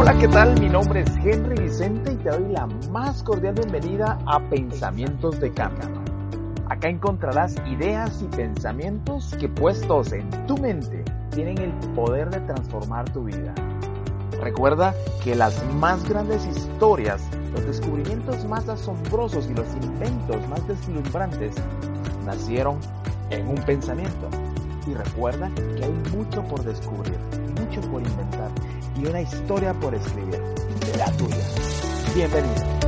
Hola, ¿qué tal? Mi nombre es Henry Vicente y te doy la más cordial bienvenida a Pensamientos de Cambio. Acá encontrarás ideas y pensamientos que puestos en tu mente tienen el poder de transformar tu vida. Recuerda que las más grandes historias, los descubrimientos más asombrosos y los inventos más deslumbrantes nacieron en un pensamiento. Y recuerda que hay mucho por descubrir, mucho por inventar y una historia por escribir. La tuya. Bienvenido.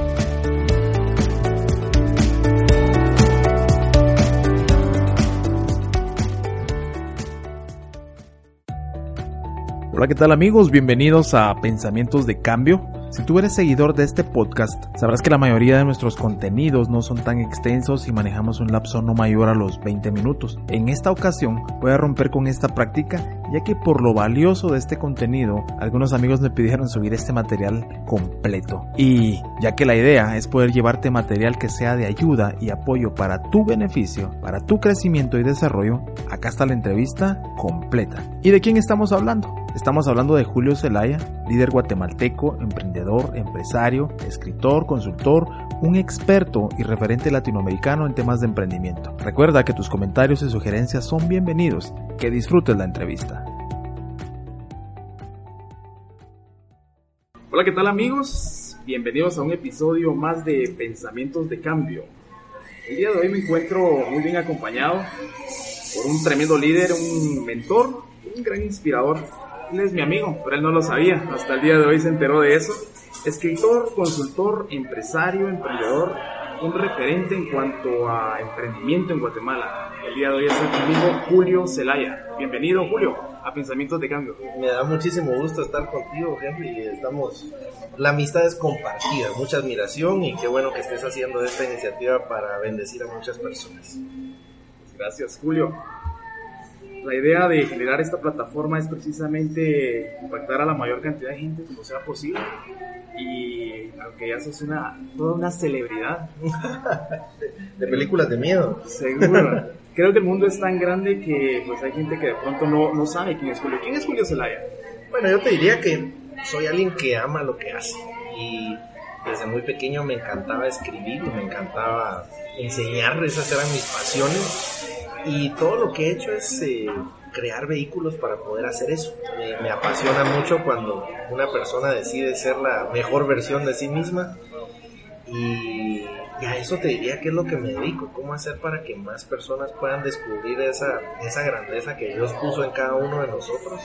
Hola, ¿qué tal amigos? Bienvenidos a Pensamientos de Cambio. Si tú eres seguidor de este podcast, sabrás que la mayoría de nuestros contenidos no son tan extensos y manejamos un lapso no mayor a los 20 minutos. En esta ocasión voy a romper con esta práctica ya que por lo valioso de este contenido, algunos amigos me pidieron subir este material completo. Y ya que la idea es poder llevarte material que sea de ayuda y apoyo para tu beneficio, para tu crecimiento y desarrollo, acá está la entrevista completa. ¿Y de quién estamos hablando? Estamos hablando de Julio Zelaya, líder guatemalteco, emprendedor, empresario, escritor, consultor, un experto y referente latinoamericano en temas de emprendimiento. Recuerda que tus comentarios y sugerencias son bienvenidos. Que disfrutes la entrevista. Hola, ¿qué tal amigos? Bienvenidos a un episodio más de Pensamientos de Cambio. El día de hoy me encuentro muy bien acompañado por un tremendo líder, un mentor, un gran inspirador. Él es mi amigo, pero él no lo sabía. Hasta el día de hoy se enteró de eso. Escritor, consultor, empresario, emprendedor, un referente en cuanto a emprendimiento en Guatemala. El día de hoy está conmigo Julio Zelaya. Bienvenido, Julio, a Pensamientos de Cambio. Me da muchísimo gusto estar contigo, Henry. Estamos, la amistad es compartida, mucha admiración y qué bueno que estés haciendo esta iniciativa para bendecir a muchas personas. Gracias, Julio. La idea de generar esta plataforma es precisamente impactar a la mayor cantidad de gente como sea posible. Y aunque ya sos una, toda una celebridad. de películas de miedo. Seguro. Creo que el mundo es tan grande que pues hay gente que de pronto no, no sabe quién es Julio. ¿Quién es Julio Zelaya? Bueno, yo te diría que soy alguien que ama lo que hace. Y desde muy pequeño me encantaba escribir, me encantaba enseñar, esas eran mis pasiones y todo lo que he hecho es eh, crear vehículos para poder hacer eso. Me, apasiona mucho cuando una persona decide ser la mejor versión de sí misma y, a eso te diría que es lo que me dedico, cómo hacer para que más personas puedan descubrir esa, esa grandeza que Dios puso en cada uno de nosotros.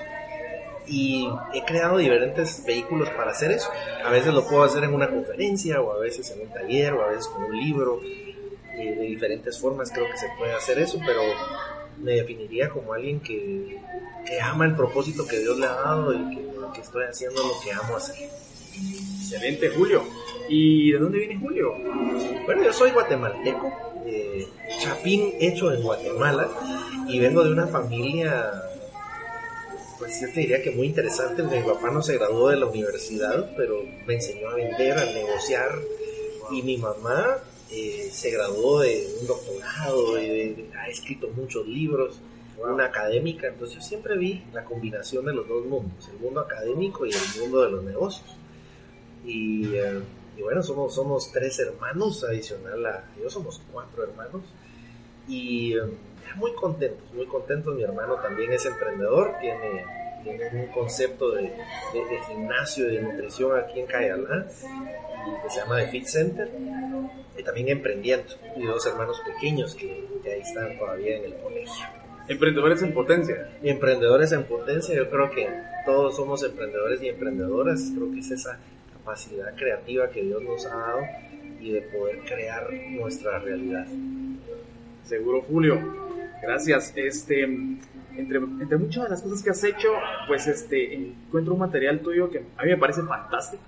Y he creado diferentes vehículos para hacer eso. A veces lo puedo hacer en una conferencia o a veces en un taller o a veces con un libro de diferentes formas creo que se puede hacer eso, pero me definiría como alguien que, que ama el propósito que Dios le ha dado y que, que, estoy haciendo lo que amo hacer. Excelente, Julio. ¿Y de dónde viene Julio? Bueno, yo soy guatemalteco, eh, chapín hecho en Guatemala, y vengo de una familia, pues yo te diría que muy interesante. Mi papá no se graduó de la universidad, pero me enseñó a vender, a negociar, y mi mamá eh, se graduó de un doctorado, y ha escrito muchos libros, una académica, entonces yo siempre vi la combinación de los dos mundos, el mundo académico y el mundo de los negocios. Y, eh, bueno, somos, somos tres hermanos, adicional a ellos somos cuatro hermanos, y eh, muy contentos, muy contentos, mi hermano también es emprendedor, tiene un concepto de, de, gimnasio y de nutrición aquí en Cayalá, que se llama The Fit Center, y también emprendiendo, y dos hermanos pequeños que, ahí están todavía en el colegio. Emprendedores en potencia. emprendedores en potencia, yo creo que todos somos emprendedores y emprendedoras, creo que es esa capacidad creativa que Dios nos ha dado y de poder crear nuestra realidad. Seguro, Julio. Gracias. Este, entre, entre muchas de las cosas que has hecho, pues este, encuentro un material tuyo que a mí me parece fantástico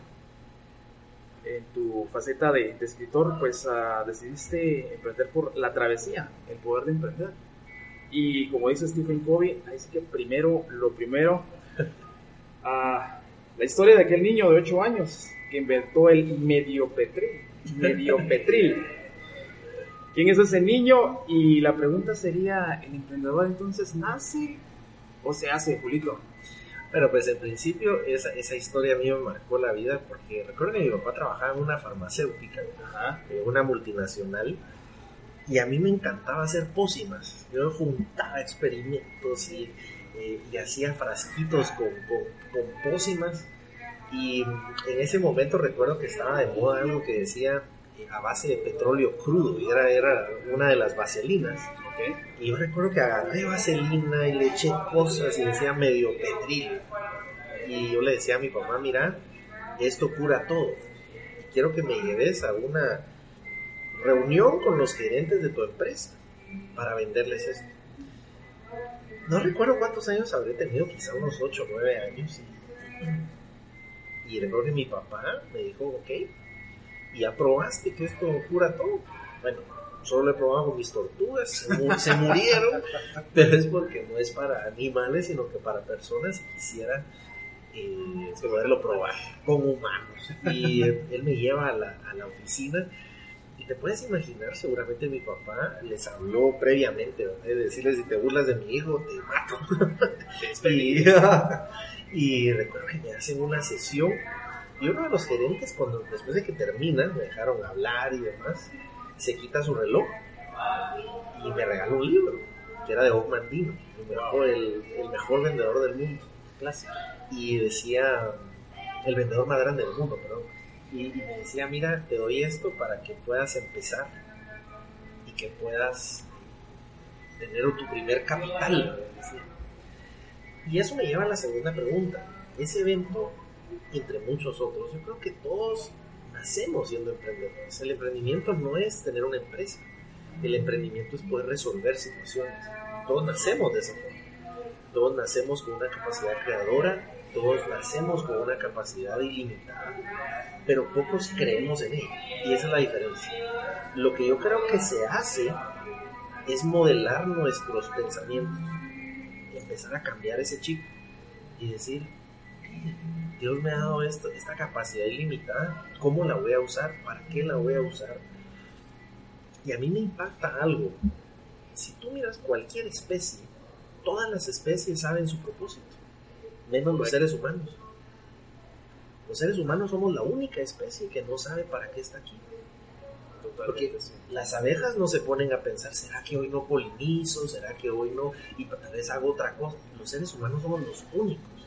en tu faceta de, escritor, pues uh, decidiste emprender por la travesía, el poder de emprender. Y como dice Stephen Covey, ahí sí que primero, lo primero, uh, la historia de aquel niño de 8 años que inventó el mediopetril. Mediopetril. ¿Quién es ese niño? Y la pregunta sería, ¿el emprendedor entonces nace o se hace, Julito? Bueno, pues en principio esa, esa historia a mí me marcó la vida porque recuerdo que mi papá trabajaba en una farmacéutica, en una multinacional, y a mí me encantaba hacer pócimas. Yo juntaba experimentos y, eh, y hacía frasquitos con, con, con pócimas. Y en ese momento recuerdo que estaba de moda algo que decía eh, a base de petróleo crudo, y era, era una de las vaselinas. Y yo recuerdo que agarré vaselina y le eché cosas y decía medio petril. Y yo le decía a mi papá, mira, esto cura todo. Quiero que me lleves a una reunión con los gerentes de tu empresa para venderles esto. No recuerdo cuántos años habré tenido, quizá unos 8 o 9 años. Y, y recuerdo que mi papá me dijo, ok, y ya probaste que esto cura todo. Bueno, solo lo he probado mis tortugas, se, mu- se murieron, pero es porque no es para animales, sino que para personas que quisiera eh, poderlo probar con humanos. Y él, él me lleva a la, a la oficina y te puedes imaginar, seguramente mi papá les habló previamente, ¿verdad? de decirles si te burlas de mi hijo, te mato. y, y recuerdo que me hacen una sesión y uno de los gerentes, cuando después de que terminan, me dejaron hablar y demás, se quita su reloj y me regaló un libro, que era de Bob Mandino, el mejor, el, el mejor vendedor del mundo. Clásico. Y decía, el vendedor más grande del mundo, perdón. Y, y me decía, mira, te doy esto para que puedas empezar y que puedas tener tu primer capital. Y eso me lleva a la segunda pregunta. Ese evento, entre muchos otros, yo creo que todos nacemos siendo emprendedores. El emprendimiento no es tener una empresa. El emprendimiento es poder resolver situaciones. Todos nacemos de esa forma. Todos nacemos con una capacidad creadora, todos nacemos con una capacidad ilimitada, pero pocos creemos en ella. Y esa es la diferencia. Lo que yo creo que se hace es modelar nuestros pensamientos, empezar a cambiar ese chip y decir, Dios me ha dado esto, esta capacidad ilimitada, ¿cómo la voy a usar? ¿Para qué la voy a usar? Y a mí me impacta algo. Si tú miras cualquier especie, todas las especies saben su propósito, menos los seres humanos. Los seres humanos somos la única especie que no sabe para qué está aquí. Porque las abejas no se ponen a pensar, ¿será que hoy no polinizo? ¿Será que hoy no? Y tal vez hago otra cosa. Los seres humanos somos los únicos.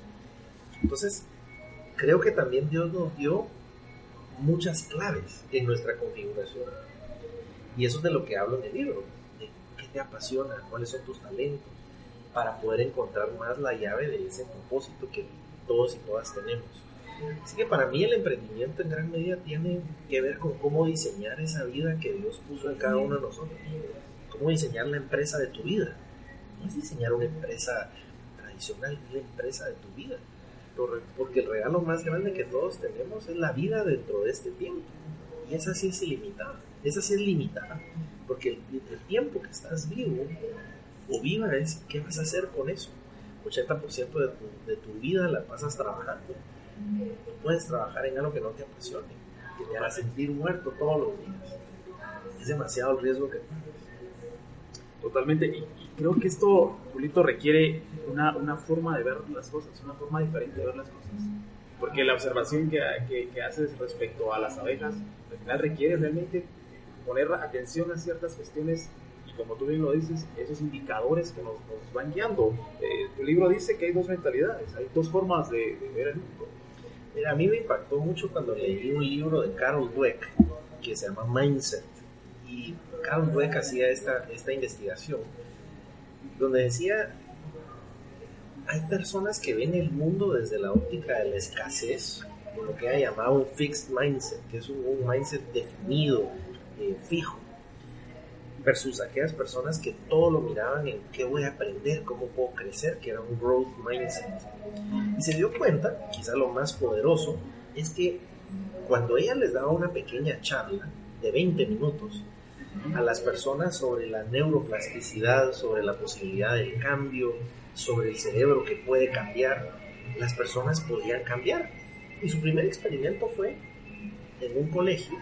Entonces, creo que también Dios nos dio muchas claves en nuestra configuración. Y eso es de lo que hablo en el libro, de qué te apasiona, cuáles son tus talentos, para poder encontrar más la llave de ese propósito que todos y todas tenemos. Así que para mí el emprendimiento en gran medida tiene que ver con cómo diseñar esa vida que Dios puso en cada uno de nosotros. Cómo diseñar la empresa de tu vida. No es diseñar una empresa tradicional, es la empresa de tu vida. Porque el regalo más grande que todos tenemos es la vida dentro de este tiempo. Y esa sí es ilimitada. Esa sí es limitada. Porque el, el tiempo que estás vivo o viva es qué vas a hacer con eso. 80% de tu, de tu vida la pasas trabajando. No puedes trabajar en algo que no te apasione, que te haga sentir muerto todos los días. Es demasiado el riesgo que Totalmente. Y, y creo que esto, Julito, requiere una, una, forma de ver las cosas, una forma diferente de ver las cosas. Porque la observación que, que, que haces respecto a las abejas, al final requiere realmente poner atención a ciertas cuestiones y como tú bien lo dices, esos indicadores que nos, nos van guiando. Eh, tu libro dice que hay dos mentalidades, hay dos formas de, de ver el mundo. Mira, a mí me impactó mucho cuando leí un libro de Carol Dweck que se llama Mindset. Y Carol Dweck hacía esta, esta investigación donde decía, hay personas que ven el mundo desde la óptica de la escasez, o lo que ha llamado un fixed mindset, que es un, un mindset definido, eh, fijo, versus aquellas personas que todo lo miraban en qué voy a aprender, cómo puedo crecer, que era un growth mindset. Y se dio cuenta, quizá lo más poderoso, es que cuando ella les daba una pequeña charla de 20 minutos a las personas sobre la neuroplasticidad, sobre la posibilidad del cambio, sobre el cerebro que puede cambiar, las personas podían cambiar. Y su primer experimento fue en un colegio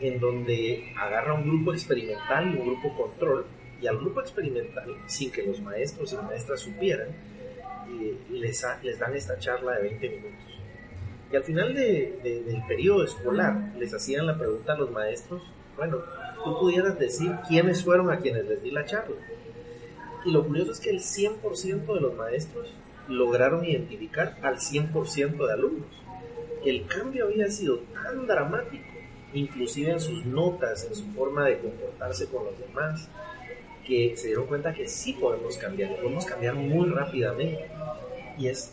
en donde agarra un grupo experimental y un grupo control, y al grupo experimental, sin que los maestros y maestras supieran, eh, les, dan esta charla de 20 minutos. Y al final de, del periodo escolar les hacían la pregunta a los maestros, bueno, tú pudieras decir quiénes fueron a quienes les di la charla. Y lo curioso es que el 100% de los maestros lograron identificar al 100% de alumnos. El cambio había sido tan dramático, inclusive en sus notas, en su forma de comportarse con los demás, que se dieron cuenta que sí podemos cambiar, podemos cambiar muy rápidamente. Y es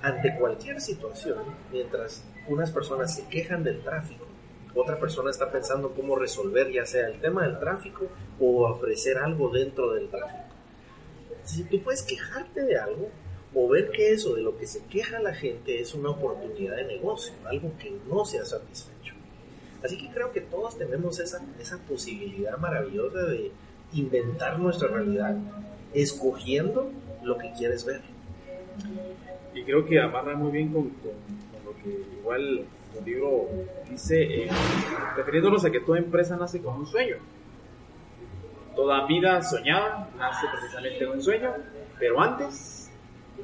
ante cualquier situación, mientras unas personas se quejan del tráfico, otra persona está pensando cómo resolver ya sea el tema del tráfico o ofrecer algo dentro del tráfico. Si tú puedes quejarte de algo o ver que eso de lo que se queja la gente es una oportunidad de negocio, algo que no se ha satisfecho. Así que creo que todos tenemos esa, esa posibilidad maravillosa de inventar nuestra realidad escogiendo lo que quieres ver. Y creo que amarra muy bien con, lo que igual el libro dice, eh, refiriéndonos a que toda empresa nace con un sueño. Toda vida soñada nace precisamente con un sueño, pero antes,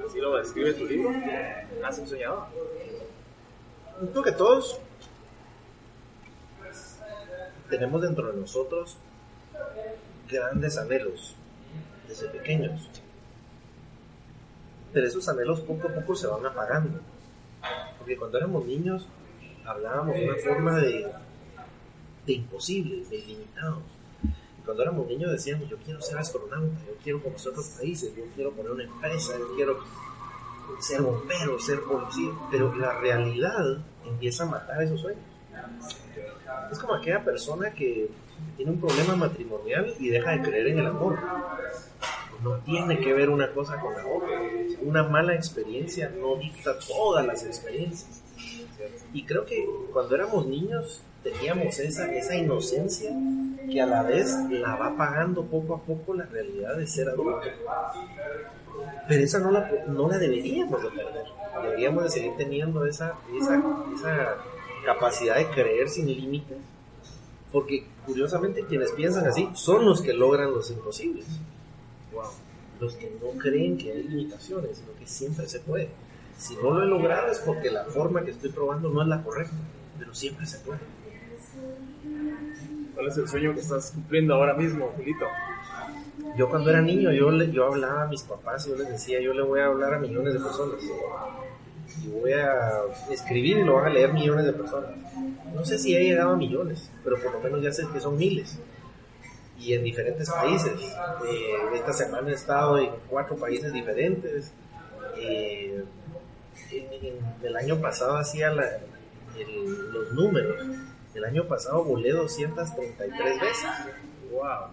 así lo describe tu libro, nace un soñador. Creo que todos tenemos dentro de nosotros grandes anhelos desde pequeños. Pero esos anhelos poco a poco se van apagando. Porque cuando éramos niños hablábamos de una forma de, de imposibles, de ilimitados. Cuando éramos niños decíamos, yo quiero ser astronauta, yo quiero conocer otros países, yo quiero poner una empresa, yo quiero ser bombero, ser policía. Pero la realidad empieza a matar esos sueños. Es como aquella persona que tiene un problema matrimonial y deja de creer en el amor. No tiene que ver una cosa con la otra. Una mala experiencia no dicta todas las experiencias. Y creo que cuando éramos niños teníamos esa, esa inocencia que a la vez la va pagando poco a poco la realidad de ser adulto. Pero esa no la, no la deberíamos de perder. Deberíamos de seguir teniendo esa, esa, esa capacidad de creer sin límites porque curiosamente quienes piensan así son los que logran los imposibles. Los que no creen que hay limitaciones, sino que siempre se puede. Si no lo he logrado es porque la forma que estoy probando no es la correcta, pero siempre se puede. ¿Cuál es el sueño que estás cumpliendo ahora mismo, Julito? Yo cuando era niño, yo, yo hablaba a mis papás y yo les decía, yo le voy a hablar a millones de personas. Y voy a escribir y lo van a leer millones de personas no sé si he llegado a millones, pero por lo menos ya sé que son miles. Y en diferentes países. Eh, esta semana he estado en cuatro países diferentes. Eh, el año pasado hacía los números. El año pasado volé 233 veces. ¡Wow!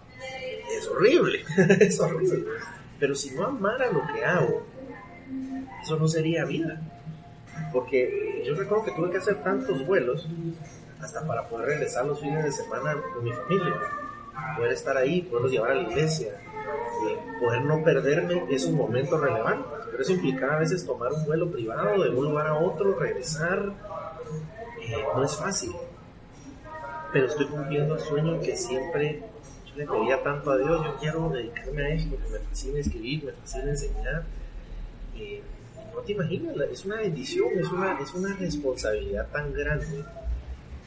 Es horrible, es horrible. Pero si no amara lo que hago, eso no sería vida. Porque yo recuerdo que tuve que hacer tantos vuelos hasta para poder regresar los fines de semana con mi familia, poder estar ahí, poderlos llevar a la iglesia, eh, poder no perderme esos momentos relevantes. Eso implicaba a veces tomar un vuelo privado de un lugar a otro, regresar. Eh, no es fácil. Pero estoy cumpliendo el sueño que siempre yo le pedía tanto a Dios. Yo quiero dedicarme a esto, que me fascina escribir, me fascina enseñar. Eh, no te imaginas, es una bendición, es una, es una responsabilidad tan grande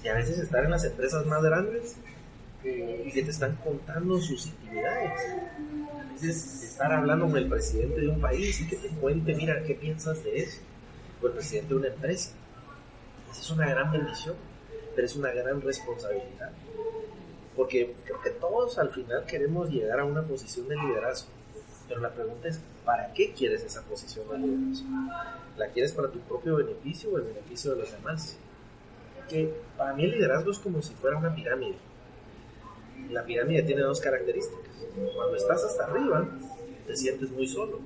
y a veces estar en las empresas más grandes y que te están contando sus intimidades. Estar hablando con el presidente de un país y que te cuente, mira, ¿qué piensas de eso? O el presidente de una empresa. Esa es una gran bendición, pero es una gran responsabilidad. Porque creo que todos al final queremos llegar a una posición de liderazgo. Pero la pregunta es, ¿para qué quieres esa posición de liderazgo? ¿La quieres para tu propio beneficio o el beneficio de los demás? que para mí el liderazgo es como si fuera una pirámide. La pirámide tiene dos características. Cuando estás hasta arriba, te sientes muy solo.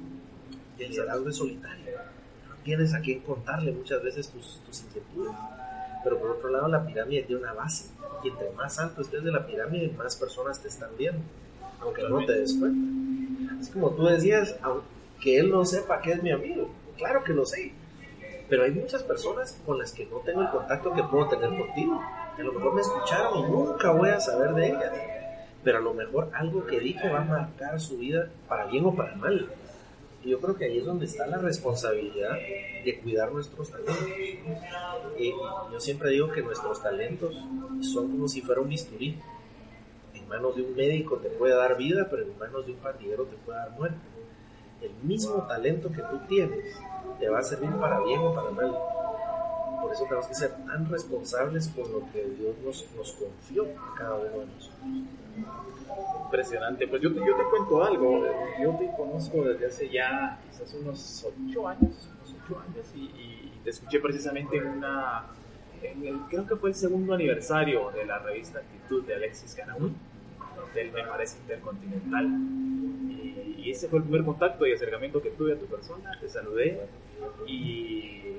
el liderazgo es solitario. No tienes a quién contarle muchas veces tus, tus inquietudes. Pero por otro lado, la pirámide tiene una base. Y entre más alto estés de la pirámide, más personas te están viendo. Aunque no te des cuenta. Es como tú decías, aunque él no sepa que es mi amigo. Claro que lo sé pero hay muchas personas con las que no tengo el contacto que puedo tener contigo. a lo mejor me escucharon y nunca voy a saber de ellas. Pero a lo mejor algo que dije va a marcar su vida para bien o para mal. Yo creo que ahí es donde está la responsabilidad de cuidar nuestros talentos. Y yo siempre digo que nuestros talentos son como si fuera un bisturí. En manos de un médico te puede dar vida, pero en manos de un pandillero te puede dar muerte. El mismo talento que tú tienes te va a servir para bien o para mal. Por eso tenemos que ser tan responsables con lo que Dios nos confió a cada uno de nosotros. Impresionante. Pues yo te, cuento algo. Yo te conozco desde hace ya quizás unos ocho años, unos ocho años y, te escuché precisamente en una, en el, creo que fue el segundo aniversario de la revista Actitud de Alexis Canamón, del Me Parece Intercontinental. Y, y, ese fue el primer contacto y acercamiento que tuve a tu persona. Te saludé y,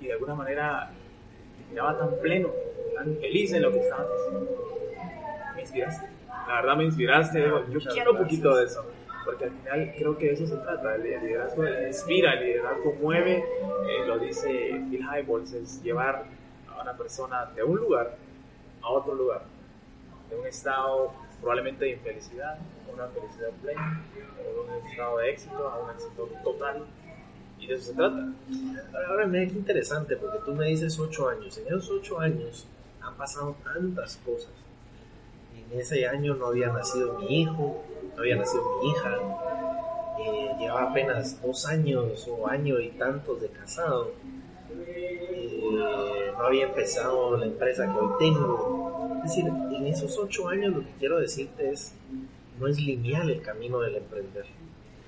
de alguna manera te miraba tan pleno, tan feliz en lo que estabas diciendo. Me inspiraste la verdad me inspiraste, yo quiero un poquito de eso, porque al final creo que de eso se trata, el liderazgo inspira, el liderazgo mueve, eh, lo dice Phil Highballs, es llevar a una persona de un lugar a otro lugar, de un estado probablemente de infelicidad a una felicidad plena, o de un estado de éxito a un éxito total. Y de eso se trata. Ahora me es interesante porque tú me dices ocho años. En esos ocho años han pasado tantas cosas en ese año no había nacido mi hijo, no había nacido mi hija, eh, llevaba apenas dos años o año y tantos de casado, eh, no había empezado la empresa que hoy tengo. Es decir, en esos ocho años lo que quiero decirte es, no es lineal el camino del emprender.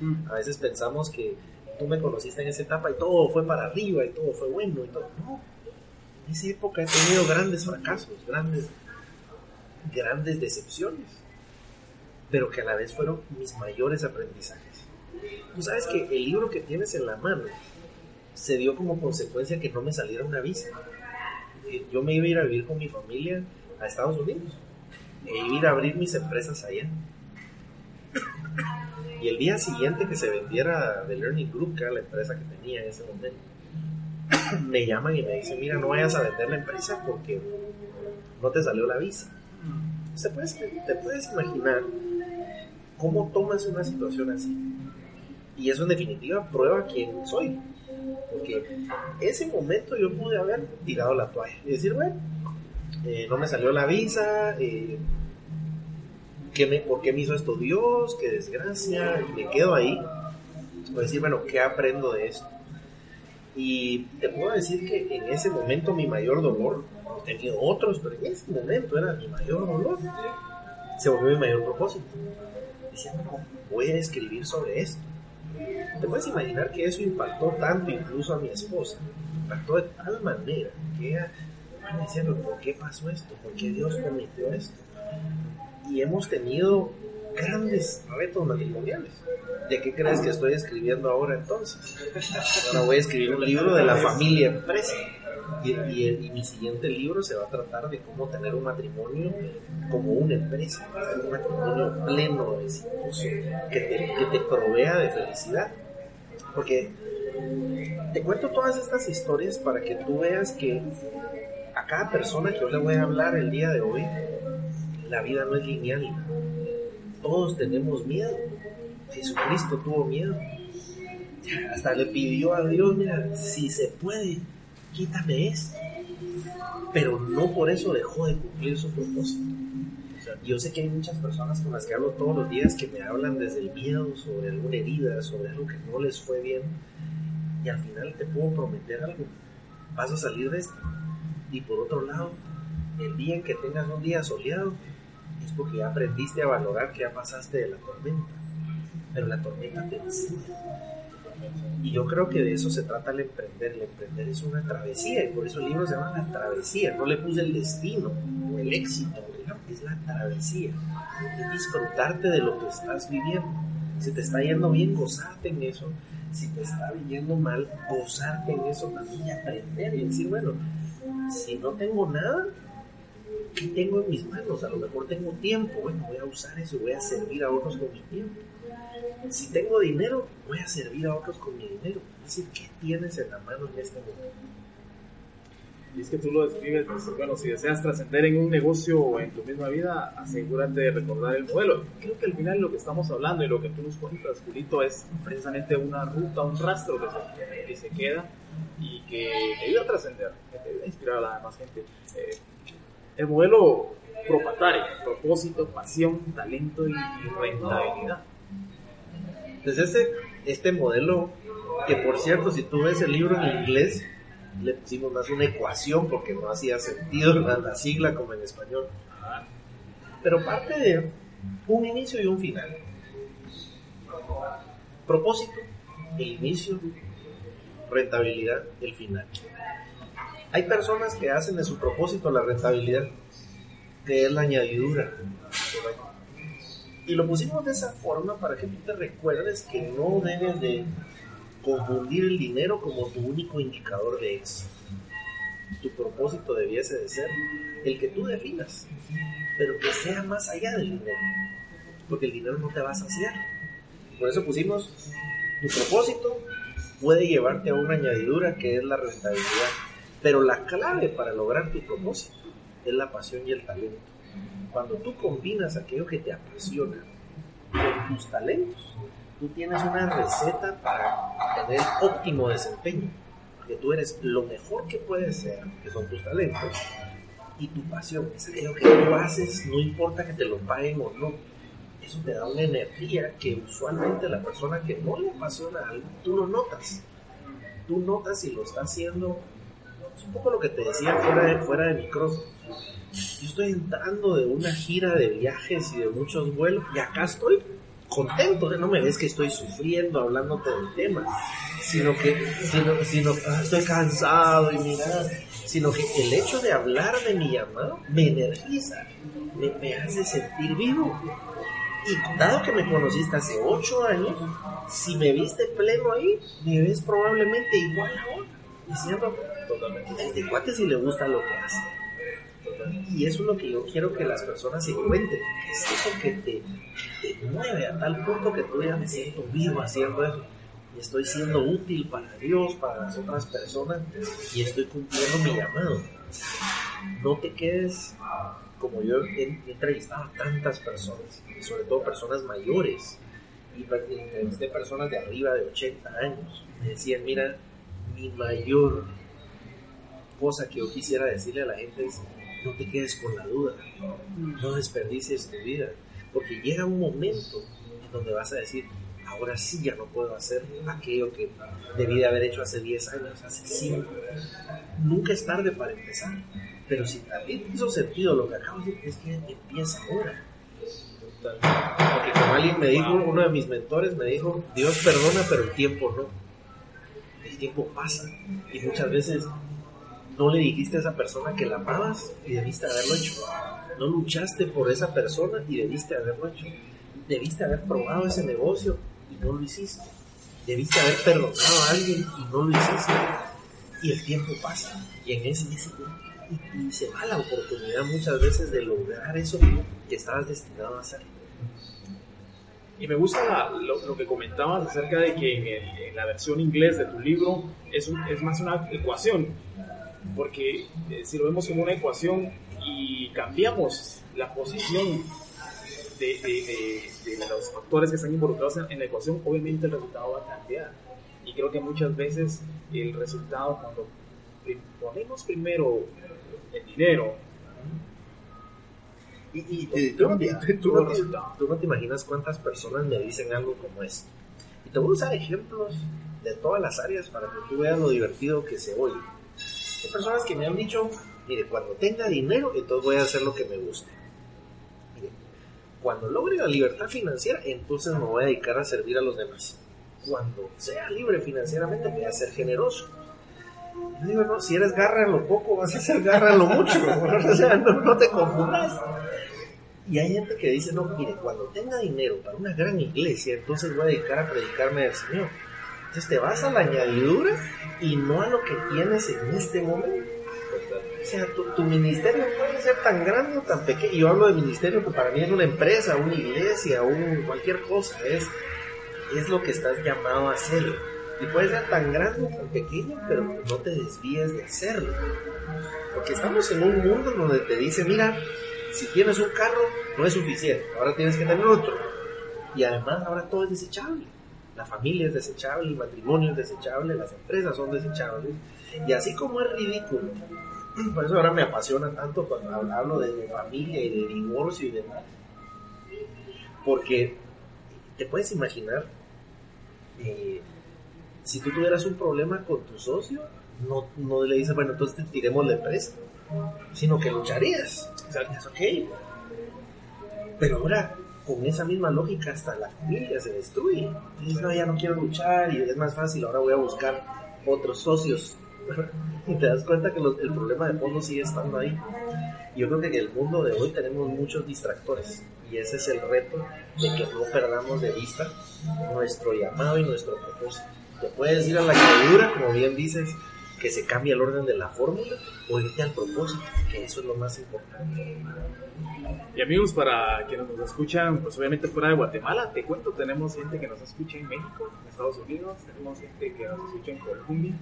Mm. A veces pensamos que tú me conociste en esa etapa y todo fue para arriba y todo fue bueno y todo. No, en esa época he tenido grandes fracasos, grandes grandes decepciones, pero que a la vez fueron mis mayores aprendizajes. Tú sabes que el libro que tienes en la mano se dio como consecuencia que no me saliera una visa. Yo me iba a ir a vivir con mi familia a Estados Unidos e iba a ir a abrir mis empresas allá. Y el día siguiente que se vendiera The Learning Group, la empresa que tenía en ese momento, me llaman y me dicen, mira, no vayas a vender la empresa porque no te salió la visa te puedes imaginar cómo tomas una situación así. Y eso en definitiva prueba quién soy. Porque ese momento yo pude haber tirado la toalla y decir, bueno, eh, no me salió la visa, eh, ¿qué me, ¿por qué me hizo esto Dios? ¡Qué desgracia! Me quedo ahí. O decir, bueno, ¿qué aprendo de esto? Y te puedo decir que en ese momento mi mayor dolor tenido otros, pero en ese momento era mi mayor dolor. Se volvió mi mayor propósito. Diciendo, voy a escribir sobre esto. Te puedes imaginar que eso impactó tanto incluso a mi esposa. Impactó de tal manera que ella me diciendo, ¿por qué pasó esto? ¿Por qué Dios permitió esto? Y hemos tenido grandes retos matrimoniales. ¿De qué crees que estoy escribiendo ahora entonces? Ahora voy a escribir un libro de la familia empresa. Y, mi siguiente libro se va a tratar de cómo tener un matrimonio como una empresa, un matrimonio pleno, exitoso, que te, que te provea de felicidad. Porque te cuento todas estas historias para que tú veas que a cada persona que yo le voy a hablar el día de hoy, la vida no es lineal. Todos tenemos miedo. Jesucristo tuvo miedo. Hasta le pidió a Dios, mira, si se puede, quítame esto. Pero no por eso dejó de cumplir su propósito. Yo sé que hay muchas personas con las que hablo todos los días que me hablan desde el miedo sobre alguna herida, sobre algo que no les fue bien. Y al final te puedo prometer algo. Vas a salir de esto. Y por otro lado, el día en que tengas un día soleado, es porque ya aprendiste a valorar que ya pasaste de la tormenta. Pero la tormenta te enseña y yo creo que de eso se trata el emprender. El emprender es una travesía y por eso el libro se llama La Travesía. No le puse el destino o el éxito, es la travesía. Es disfrutarte de lo que estás viviendo. Si te está yendo bien, gozarte en eso. Si te está yendo mal, gozarte en eso también y aprender y decir, bueno, si no tengo nada, ¿qué tengo en mis manos? A lo mejor tengo tiempo, bueno, voy a usar eso, voy a servir a otros con mi tiempo si tengo dinero, voy a servir a otros con mi dinero. Es decir, ¿qué tienes en la mano en este momento? Y es que tú lo describes, pues, bueno, si deseas trascender en un negocio o en tu misma vida, asegúrate de recordar el modelo. Creo que al final lo que estamos hablando y lo que tú nos cuentas, Julito, es precisamente una ruta, un rastro que se, que se queda y que te ayuda a trascender, que te ayuda a inspirar a la demás gente. Eh, el modelo propatario, propósito, pasión, talento y rentabilidad. Entonces este, este modelo, que por cierto, si tú ves el libro en inglés, le pusimos más una ecuación porque no hacía sentido la, la sigla como en español. Pero parte de un inicio y un final. Propósito, el inicio, rentabilidad, el final. Hay personas que hacen de su propósito la rentabilidad, que es la añadidura. Y lo pusimos de esa forma para que tú te recuerdes que no debes de confundir el dinero como tu único indicador de éxito. Tu propósito debiese de ser el que tú definas, pero que sea más allá del dinero, porque el dinero no te va a saciar. Por eso pusimos tu propósito puede llevarte a una añadidura que es la rentabilidad, pero la clave para lograr tu propósito es la pasión y el talento. Cuando tú combinas aquello que te apasiona con tus talentos, tú tienes una receta para tener óptimo desempeño. Porque tú eres lo mejor que puedes ser, que son tus talentos, y tu pasión. Es aquello que tú haces, no importa que te lo paguen o no. Eso te da una energía que usualmente la persona que no le apasiona algo, tú lo notas. Tú notas si lo está haciendo. Es un poco lo que te decía fuera de, fuera de micrófono. Yo estoy entrando de una gira de viajes y de muchos vuelos y acá estoy contento, no me ves que estoy sufriendo hablándote del tema, sino que sino, sino ah, estoy cansado y mira, sino que el hecho de hablar de mi llamado me energiza, me, hace sentir vivo. Y dado que me conociste hace ocho años, si me viste pleno ahí, me ves probablemente igual ahora, diciendo, este cuate si le gusta lo que hace. Y eso es lo que yo quiero que las personas se encuentren, que es eso que te, te mueve a tal punto que tú ya me siento vivo haciendo eso. Y estoy siendo útil para Dios, para las otras personas, y estoy cumpliendo mi llamado. No te quedes como yo he, entrevistado a tantas personas, sobre todo personas mayores, y entrevisté personas de arriba de 80 años. Me decían, mira, mi mayor cosa que yo quisiera decirle a la gente es, no te quedes con la duda, no desperdicies tu vida, porque llega un momento en donde vas a decir, ahora sí ya no puedo hacer aquello que debí de haber hecho hace 10 años, hace 5. Nunca es tarde para empezar, pero si también hizo sentido lo que acabo de decir, es que empieza ahora. Porque como alguien me dijo, uno de mis mentores me dijo, Dios perdona, pero el tiempo no. El tiempo pasa. Y muchas veces no le dijiste a esa persona que la amabas y debiste haberlo hecho. No luchaste por esa persona y debiste haberlo hecho. Debiste haber probado ese negocio y no lo hiciste. Debiste haber perdonado a alguien y no lo hiciste. Y el tiempo pasa. Y en ese, ese y, se va la oportunidad muchas veces de lograr eso que estabas destinado a hacer. Y me gusta lo, que comentabas acerca de que en, la versión inglés de tu libro es más una ecuación, porque eh, si lo vemos como una ecuación y cambiamos la posición de, de, de, de, los factores que están involucrados en, en, la ecuación, obviamente el resultado va a cambiar. Y creo que muchas veces el resultado, cuando ponemos primero el dinero, y, y, y tú, tú, no te, tú, no te, imaginas cuántas personas me dicen algo como esto. Y te voy a usar ejemplos de todas las áreas para que tú veas lo divertido que se oye. Hay personas que me han dicho, mire, cuando tenga dinero, entonces voy a hacer lo que me guste. Mire, cuando logre la libertad financiera, entonces me voy a dedicar a servir a los demás. Cuando sea libre financieramente, voy a ser generoso. Yo digo, no, si eres garra en lo poco, vas a ser garra lo mucho. o sea, no, te confundas. Y hay gente que dice, no, mire, cuando tenga dinero para una gran iglesia, entonces voy a dedicar a predicarme al Señor. Entonces te vas a la añadidura y no a lo que tienes en este momento. O sea, tu, tu ministerio puede ser tan grande o tan pequeño. Yo hablo de ministerio que para mí es una empresa, una iglesia, un, cualquier cosa. Es, es lo que estás llamado a hacer. Y puede ser tan grande o tan pequeño, pero no te desvíes de hacerlo. Porque estamos en un mundo donde te dice, mira, si tienes un carro, no es suficiente, ahora tienes que tener otro. Y además ahora todo es desechable. La familia es desechable, el matrimonio es desechable, las empresas son desechables. Y así como es ridículo, por eso ahora me apasiona tanto cuando hablo de familia y de divorcio y demás. Porque te puedes imaginar, eh, si tú tuvieras un problema con tu socio, no, no le dices, bueno, entonces te tiremos la empresa, sino que lucharías. O sea, ok. Pero ahora, con esa misma lógica, hasta la familia se destruye. Y dices, no, ya no quiero luchar y es más fácil, ahora voy a buscar otros socios. y te das cuenta que el problema de fondo sigue estando ahí. Yo creo que en el mundo de hoy tenemos muchos distractores y ese es el reto de que no perdamos de vista nuestro llamado y nuestro propósito. Te puedes ir a la caidura, como bien dices, que se cambie el orden de la fórmula o irte al propósito, que eso es lo más importante. Y amigos, para quienes nos escuchan, pues obviamente fuera de Guatemala, te cuento, tenemos gente que nos escucha en México, en Estados Unidos, tenemos gente que nos escucha en Colombia.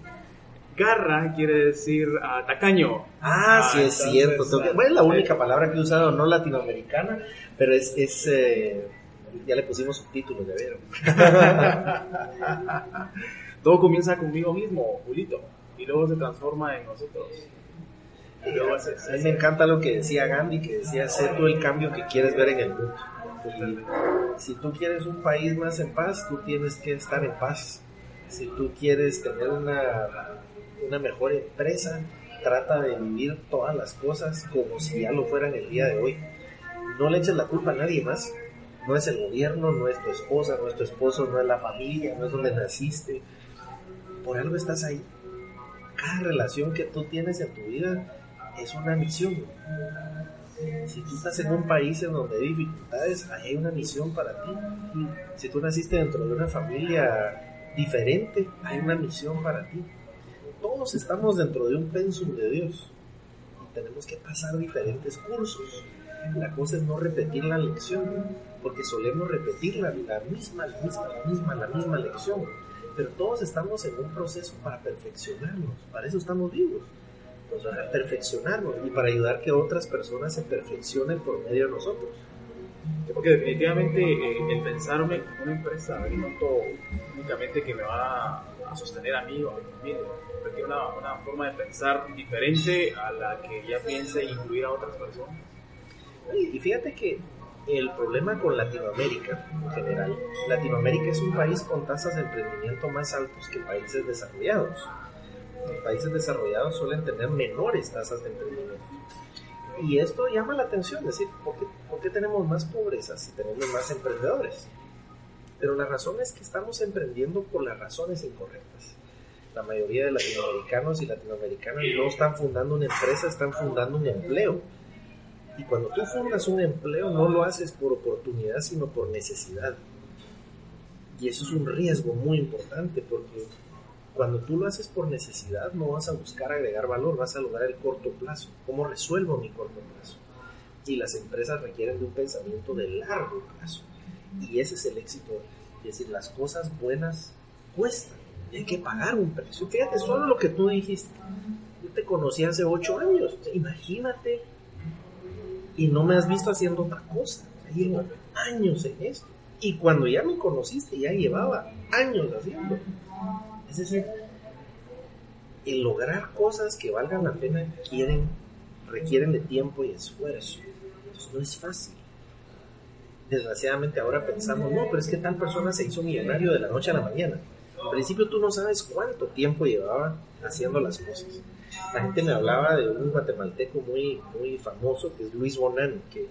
Garra quiere decir uh, tacaño. Ah, ah, sí, es cierto. bueno, es la única palabra que he usado no latinoamericana, pero es, es eh, ya le pusimos subtítulos de ver. Todo comienza conmigo mismo, Julito y luego se transforma en nosotros. A mí me encanta lo que decía Gandhi, que decía, sé tú el cambio que quieres ver en el mundo. si tú quieres un país más en paz, tú tienes que estar en paz. Si tú quieres tener una, una mejor empresa, trata de vivir todas las cosas como si ya lo fueran el día de hoy. No le eches la culpa a nadie más. No es el gobierno, no es tu esposa, no es tu esposo, no es la familia, no es donde naciste. Por algo estás ahí cada relación que tú tienes en tu vida es una misión. Si tú estás en un país en donde hay dificultades, hay una misión para ti. Si tú naciste dentro de una familia diferente, hay una misión para ti. Todos estamos dentro de un pensum de Dios y tenemos que pasar diferentes cursos. La cosa es no repetir la lección, porque solemos repetir la, la misma, la misma, la misma, la misma lección pero todos estamos en un proceso para perfeccionarnos, para eso estamos vivos, pues, para perfeccionarnos y para ayudar que otras personas se perfeccionen por medio de nosotros. Porque definitivamente eh, el pensarme en una empresa no únicamente que me va a sostener a mí o a mi familia, porque una, una forma de pensar diferente a la que ya piense incluir a otras personas. Y fíjate que el problema con Latinoamérica en general, Latinoamérica es un país con tasas de emprendimiento más altos que países desarrollados. Los países desarrollados suelen tener menores tasas de emprendimiento. Y esto llama la atención, es decir, ¿por qué, ¿por qué tenemos más pobreza si tenemos más emprendedores? Pero la razón es que estamos emprendiendo por las razones incorrectas. La mayoría de latinoamericanos y latinoamericanas no están fundando una empresa, están fundando un empleo y cuando tú fundas un empleo no lo haces por oportunidad, sino por necesidad. Y eso es un riesgo muy importante porque cuando tú lo haces por necesidad no vas a buscar agregar valor, vas a lograr el corto plazo. ¿Cómo resuelvo mi corto plazo? Y las empresas requieren de un pensamiento de largo plazo. Y ese es el éxito. Es decir, las cosas buenas cuestan. Y hay que pagar un precio. Fíjate, solo lo que tú dijiste. Yo te conocí hace ocho años. Imagínate y no me has visto haciendo otra cosa. Llevo años en esto. Y cuando ya me conociste, ya llevaba años haciendo. Es decir, el lograr cosas que valgan la pena quieren, requieren de tiempo y esfuerzo. Entonces no es fácil. Desgraciadamente ahora pensamos, no, pero es que tal persona se hizo millonario de la noche a la mañana. Al principio tú no sabes cuánto tiempo llevaba haciendo las cosas. La gente me hablaba de un guatemalteco muy, muy famoso que es Luis Bonan, que,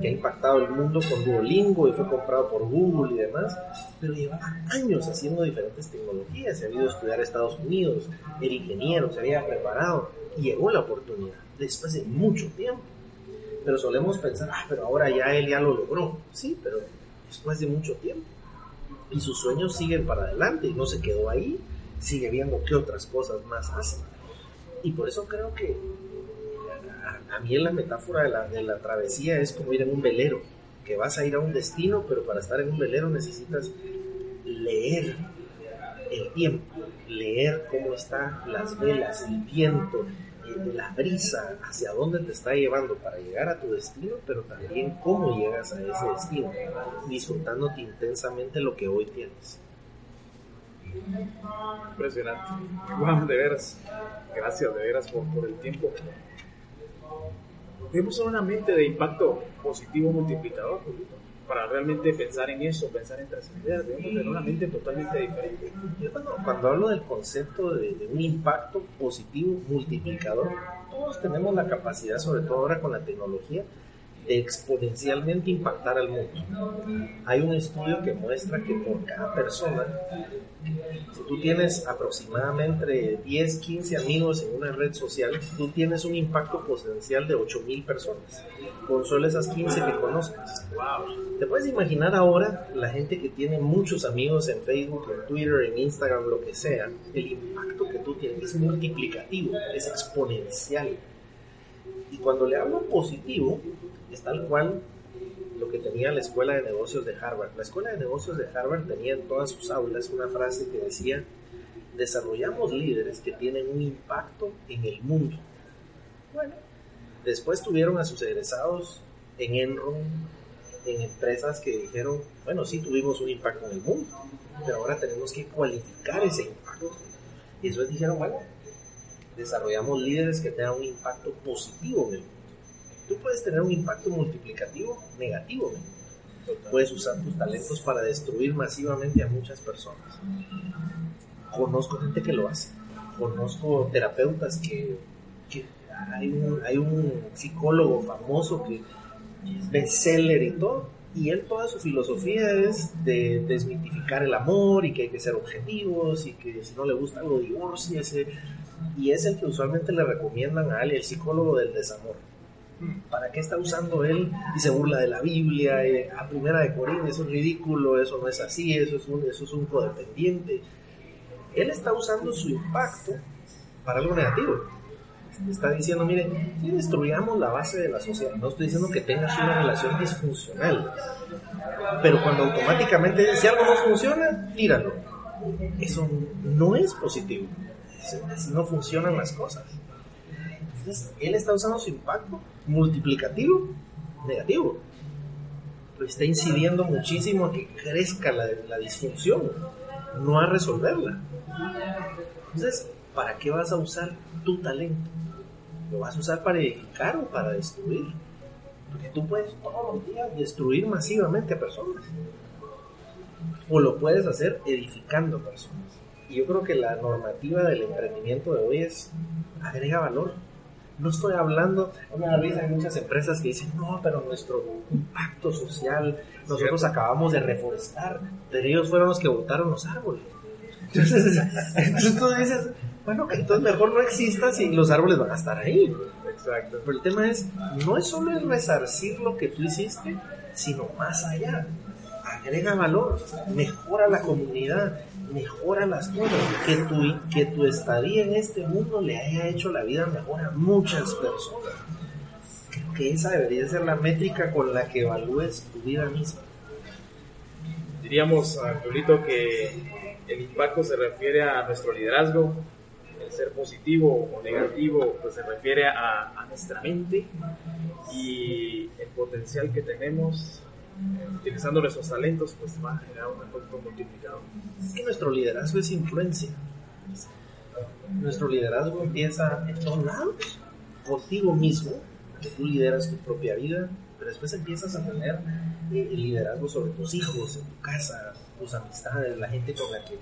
que ha impactado el mundo con Duolingo y fue comprado por Google y demás, pero llevaba años haciendo diferentes tecnologías, se había ido a estudiar a Estados Unidos, era ingeniero, se había preparado y llegó la oportunidad después de mucho tiempo. Pero solemos pensar, ah, pero ahora ya él ya lo logró. Sí, pero después de mucho tiempo. Y sus sueños siguen para adelante y no se quedó ahí, sigue viendo qué otras cosas más hace. Y por eso creo que a, mí en la metáfora de la, de la travesía es como ir en un velero, que vas a ir a un destino, pero para estar en un velero necesitas leer el tiempo, leer cómo están las velas, el viento, eh, la brisa, hacia dónde te está llevando para llegar a tu destino, pero también cómo llegas a ese destino, disfrutándote intensamente lo que hoy tienes. Impresionante. Wow, de veras. Gracias, de veras, por, por el tiempo. Debemos una mente de impacto positivo multiplicador, para realmente pensar en eso, pensar en trascender, debemos tener una mente totalmente diferente. Yo cuando, cuando hablo del concepto de, de, un impacto positivo multiplicador, todos tenemos la capacidad, sobre todo ahora con la tecnología, de exponencialmente impactar al mundo. Hay un estudio que muestra que por cada persona, si tú tienes aproximadamente 10, 15 amigos en una red social, tú tienes un impacto potencial de 8.000 personas, con solo esas 15 que conozcas. ¿Te puedes imaginar ahora la gente que tiene muchos amigos en Facebook, en Twitter, en Instagram, lo que sea? El impacto que tú tienes es multiplicativo, es exponencial. Y cuando le hablo positivo, es tal cual lo que tenía la Escuela de Negocios de Harvard. La Escuela de Negocios de Harvard tenía en todas sus aulas una frase que decía, desarrollamos líderes que tienen un impacto en el mundo. Bueno, después tuvieron a sus egresados en Enron, en empresas que dijeron, bueno, sí tuvimos un impacto en el mundo, pero ahora tenemos que cualificar ese impacto. Y después dijeron, bueno, desarrollamos líderes que tengan un impacto positivo en el mundo tú puedes tener un impacto multiplicativo negativo. Puedes usar tus talentos para destruir masivamente a muchas personas. Conozco gente que lo hace. Conozco terapeutas que, que hay, un, hay un psicólogo famoso que es bestseller y todo. Y él toda su filosofía es de desmitificar el amor y que hay que ser objetivos y que si no le gusta algo divorciese. Y es el que usualmente le recomiendan a alguien, el psicólogo del desamor ¿Para qué está usando él? Y se burla de la Biblia, eh, a primera de Corintios, eso es ridículo, eso no es así, eso es, un, eso es un codependiente. Él está usando su impacto para algo negativo. Está diciendo, miren, si destruyamos la base de la sociedad, no estoy diciendo que tengas una relación disfuncional, pero cuando automáticamente si algo no funciona, tíralo. Eso no es positivo. Así no funcionan las cosas. Entonces, él está usando su impacto multiplicativo negativo. Pues está incidiendo muchísimo a que crezca la, disfunción, no a resolverla. Entonces, ¿para qué vas a usar tu talento? ¿Lo vas a usar para edificar o para destruir? Porque tú puedes todos los días destruir masivamente a personas. O lo puedes hacer edificando personas. Y yo creo que la normativa del emprendimiento de hoy es agrega valor no estoy hablando, una vez hay muchas empresas que dicen, no, pero nuestro impacto social, nosotros acabamos de reforestar, pero ellos fueron los que botaron los árboles. Entonces, tú dices, bueno, entonces mejor no exista si los árboles van a estar ahí. Exacto. Pero el tema es, no es solo el resarcir lo que tú hiciste, sino más allá. Agrega valor, mejora la comunidad, mejora las cosas, que tu, que tu estadía en este mundo le haya hecho la vida mejor a muchas personas. Creo que esa debería ser la métrica con la que evalúes tu vida misma. Diríamos, Arturito, que el impacto se refiere a nuestro liderazgo, el ser positivo o negativo pues se refiere a, a nuestra mente y el potencial que tenemos utilizando nuestros talentos, pues va a generar un efecto multiplicador. Es que nuestro liderazgo es influencia. Nuestro liderazgo empieza en todos lados, contigo mismo, que tú lideras tu propia vida, pero después empiezas a tener eh, el liderazgo sobre tus hijos, en tu casa, tus amistades, la gente con la que,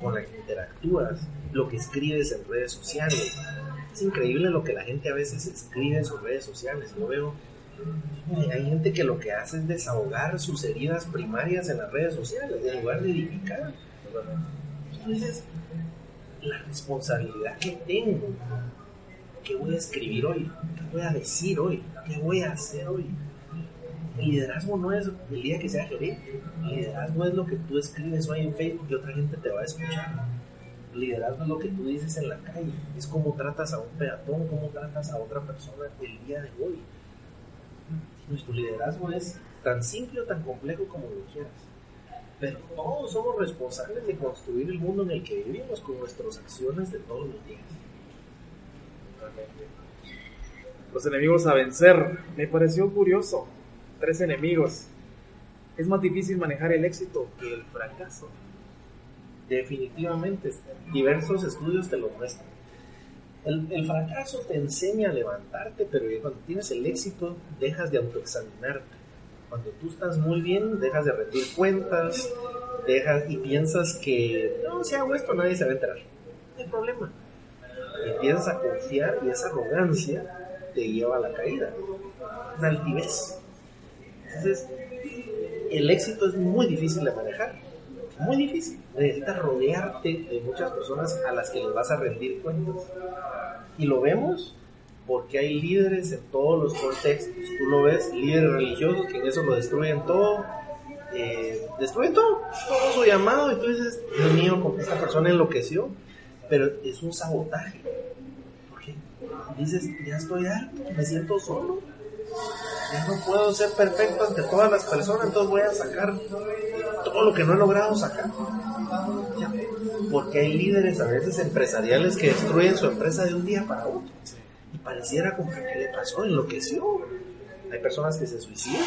con la que interactúas, lo que escribes en redes sociales. Es increíble lo que la gente a veces escribe en sus redes sociales. Yo veo hay gente que lo que hace es desahogar sus heridas primarias en las redes sociales, en lugar de edificar. Entonces, la responsabilidad que tengo, ¿qué voy a escribir hoy? ¿Qué voy a decir hoy? ¿Qué voy a hacer hoy? Liderazgo no es el día que sea gerente. Liderazgo es lo que tú escribes hoy en Facebook y otra gente te va a escuchar. Liderazgo es lo que tú dices en la calle. Es cómo tratas a un peatón, cómo tratas a otra persona el día de hoy nuestro liderazgo es tan simple o tan complejo como lo quieras. pero todos somos responsables de construir el mundo en el que vivimos con nuestras acciones de todos los días. Los enemigos a vencer. Me pareció curioso. Tres enemigos. Es más difícil manejar el éxito que el fracaso. Definitivamente, diversos estudios te lo muestran. El, fracaso te enseña a levantarte, pero cuando tienes el éxito dejas de autoexaminarte. Cuando tú estás muy bien, dejas de rendir cuentas, dejas y piensas que no, si hago esto nadie se va a enterar. No hay problema. Y empiezas a confiar y esa arrogancia te lleva a la caída. Una altivez. Entonces, el éxito es muy difícil de manejar. Muy difícil. Necesitas rodearte de muchas personas a las que les vas a rendir cuentas. Y lo vemos porque hay líderes en todos los contextos. Tú lo ves, líderes religiosos que en eso lo destruyen todo, eh, destruyen todo, todo su llamado, y tú dices, Dios mío, esta persona enloqueció, pero es un sabotaje. Porque dices, ya estoy harto, me siento solo, ya no puedo ser perfecto ante todas las personas, entonces voy a sacar todo lo que no he logrado sacar. Porque hay líderes a veces empresariales que destruyen su empresa de un día para otro y pareciera como que ¿qué le pasó? Enloqueció. Hay personas que se suicidan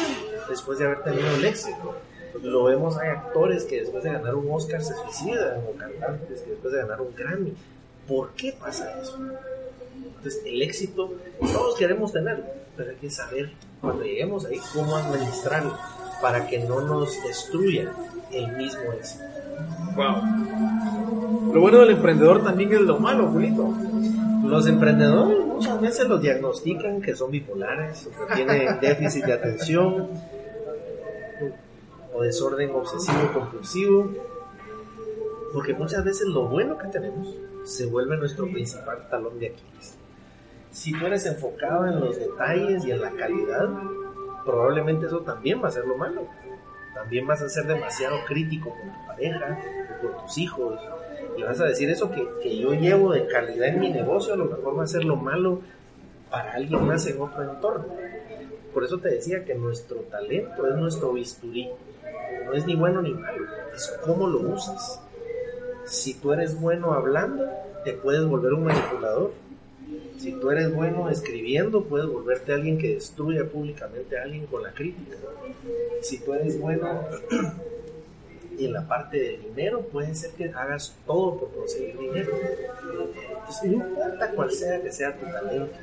después de haber tenido el éxito. Lo vemos, hay actores que después de ganar un Oscar se suicidan, o cantantes que después de ganar un Grammy. ¿Por qué pasa eso? Entonces, el éxito, todos queremos tenerlo, pero hay que saber cuando lleguemos ahí cómo administrarlo para que no nos destruya el mismo éxito. Wow. Lo bueno del emprendedor también es lo malo, Julito. Los emprendedores muchas veces los diagnostican que son bipolares, o que tienen déficit de atención o desorden obsesivo compulsivo, porque muchas veces lo bueno que tenemos se vuelve nuestro principal talón de Aquiles. Si tú eres enfocado en los detalles y en la calidad, probablemente eso también va a ser lo malo. También vas a ser demasiado crítico con tu pareja, con tus hijos, y vas a decir eso que, que, yo llevo de calidad en mi negocio, a lo mejor va a ser lo malo para alguien más en otro entorno. Por eso te decía que nuestro talento es nuestro bisturí. No es ni bueno ni malo, es cómo lo usas. Si tú eres bueno hablando, te puedes volver un manipulador. Si tú eres bueno escribiendo, puedes volverte alguien que destruya públicamente a alguien con la crítica. Si tú eres bueno en la parte del dinero puede ser que hagas todo por conseguir dinero. Entonces, no importa cuál sea que sea tu talento,